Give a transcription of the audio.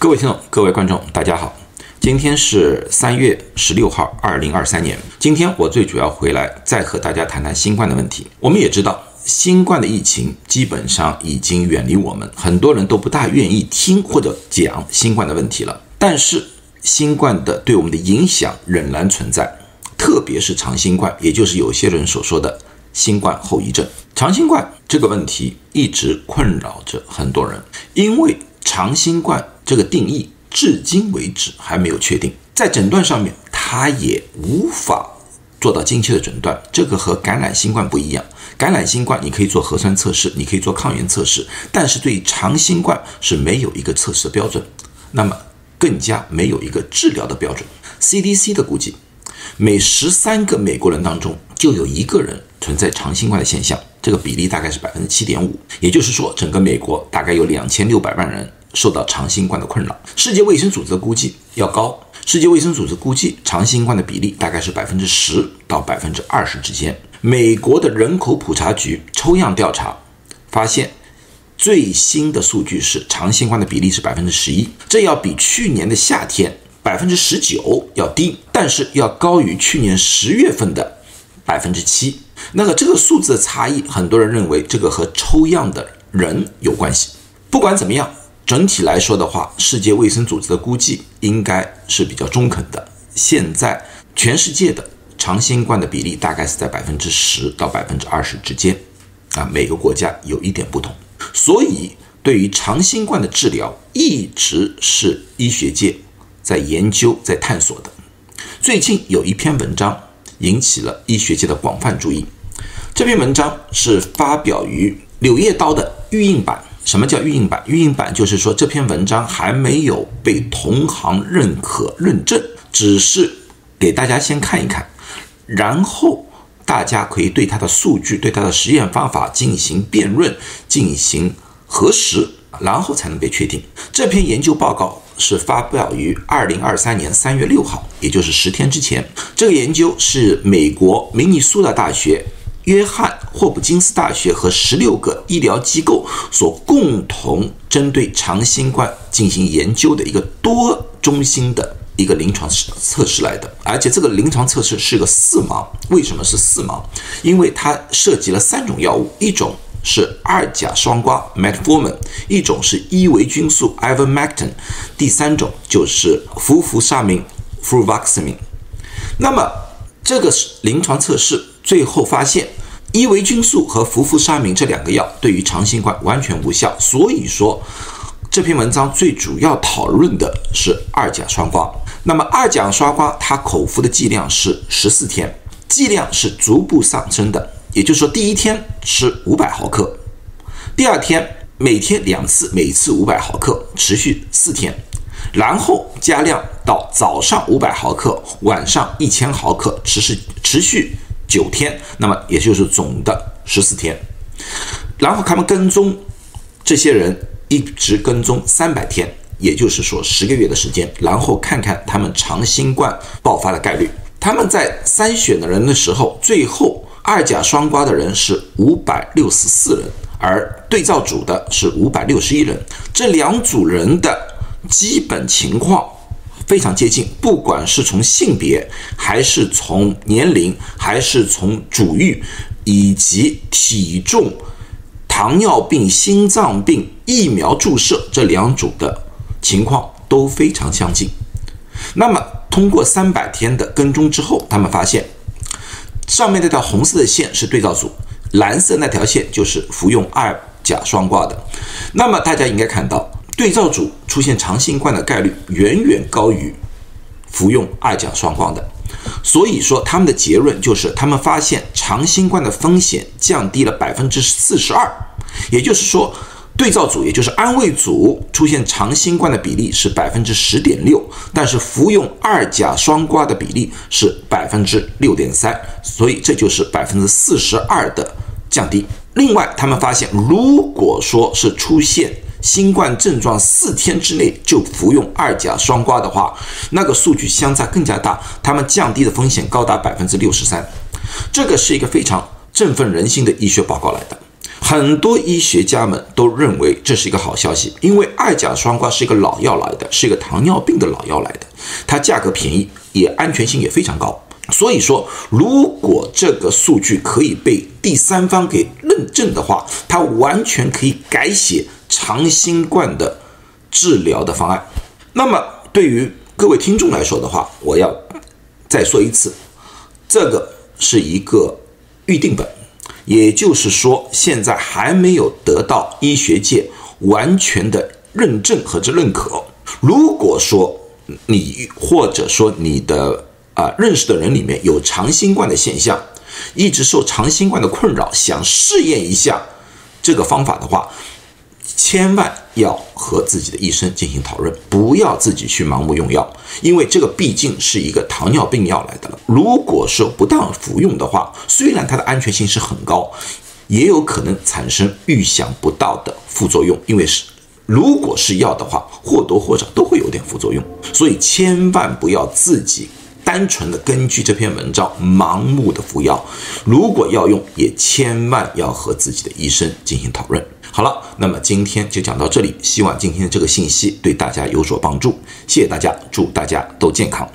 各位听众、各位观众，大家好，今天是三月十六号，二零二三年。今天我最主要回来再和大家谈谈新冠的问题。我们也知道，新冠的疫情基本上已经远离我们，很多人都不大愿意听或者讲新冠的问题了。但是，新冠的对我们的影响仍然存在，特别是长新冠，也就是有些人所说的新冠后遗症。长新冠这个问题一直困扰着很多人，因为长新冠。这个定义至今为止还没有确定，在诊断上面，它也无法做到精确的诊断。这个和感染新冠不一样，感染新冠你可以做核酸测试，你可以做抗原测试，但是对长新冠是没有一个测试的标准，那么更加没有一个治疗的标准。CDC 的估计，每十三个美国人当中就有一个人存在长新冠的现象，这个比例大概是百分之七点五，也就是说，整个美国大概有两千六百万人。受到长新冠的困扰，世界卫生组织估计要高。世界卫生组织估计长新冠的比例大概是百分之十到百分之二十之间。美国的人口普查局抽样调查发现，最新的数据是长新冠的比例是百分之十一，这要比去年的夏天百分之十九要低，但是要高于去年十月份的百分之七。那么这个数字的差异，很多人认为这个和抽样的人有关系。不管怎么样。整体来说的话，世界卫生组织的估计应该是比较中肯的。现在全世界的长新冠的比例大概是在百分之十到百分之二十之间，啊，每个国家有一点不同。所以，对于长新冠的治疗，一直是医学界在研究、在探索的。最近有一篇文章引起了医学界的广泛注意，这篇文章是发表于《柳叶刀》的预印版。什么叫预印版？预印版就是说这篇文章还没有被同行认可认证，只是给大家先看一看，然后大家可以对它的数据、对它的实验方法进行辩论、进行核实，然后才能被确定。这篇研究报告是发表于二零二三年三月六号，也就是十天之前。这个研究是美国明尼苏达大学。约翰霍普金斯大学和十六个医疗机构所共同针对长新冠进行研究的一个多中心的一个临床测试来的，而且这个临床测试是个四盲。为什么是四盲？因为它涉及了三种药物，一种是二甲双胍 （metformin），一种是伊维菌素 （ivermectin），第三种就是氟氟沙明 （fluvoxamine）。那么这个临床测试。最后发现，伊维菌素和氟氟沙明这两个药对于长新冠完全无效。所以说，这篇文章最主要讨论的是二甲双胍。那么二甲双胍它口服的剂量是十四天，剂量是逐步上升的。也就是说，第一天吃五百毫克，第二天每天两次，每次五百毫克，持续四天，然后加量到早上五百毫克，晚上一千毫克，持续持续。九天，那么也就是总的十四天，然后他们跟踪这些人一直跟踪三百天，也就是说十个月的时间，然后看看他们长新冠爆发的概率。他们在筛选的人的时候，最后二甲双胍的人是五百六十四人，而对照组的是五百六十一人，这两组人的基本情况。非常接近，不管是从性别，还是从年龄，还是从主欲，以及体重、糖尿病、心脏病、疫苗注射这两组的情况都非常相近。那么，通过三百天的跟踪之后，他们发现，上面那条红色的线是对照组，蓝色那条线就是服用二甲双胍的。那么，大家应该看到。对照组出现长新冠的概率远远高于服用二甲双胍的，所以说他们的结论就是他们发现长新冠的风险降低了百分之四十二，也就是说对照组也就是安慰组出现长新冠的比例是百分之十点六，但是服用二甲双胍的比例是百分之六点三，所以这就是百分之四十二的降低。另外，他们发现如果说是出现新冠症状四天之内就服用二甲双胍的话，那个数据相差更加大，他们降低的风险高达百分之六十三，这个是一个非常振奋人心的医学报告来的。很多医学家们都认为这是一个好消息，因为二甲双胍是一个老药来的，是一个糖尿病的老药来的，它价格便宜，也安全性也非常高。所以说，如果这个数据可以被第三方给认证的话，它完全可以改写长新冠的治疗的方案。那么，对于各位听众来说的话，我要再说一次，这个是一个预定本。也就是说，现在还没有得到医学界完全的认证和之认可。如果说你或者说你的啊认识的人里面有长新冠的现象，一直受长新冠的困扰，想试验一下这个方法的话。千万要和自己的医生进行讨论，不要自己去盲目用药，因为这个毕竟是一个糖尿病药来的了。如果说不当服用的话，虽然它的安全性是很高，也有可能产生预想不到的副作用。因为是如果是药的话，或多或少都会有点副作用，所以千万不要自己单纯的根据这篇文章盲目的服药。如果要用，也千万要和自己的医生进行讨论。好了，那么今天就讲到这里，希望今天的这个信息对大家有所帮助，谢谢大家，祝大家都健康。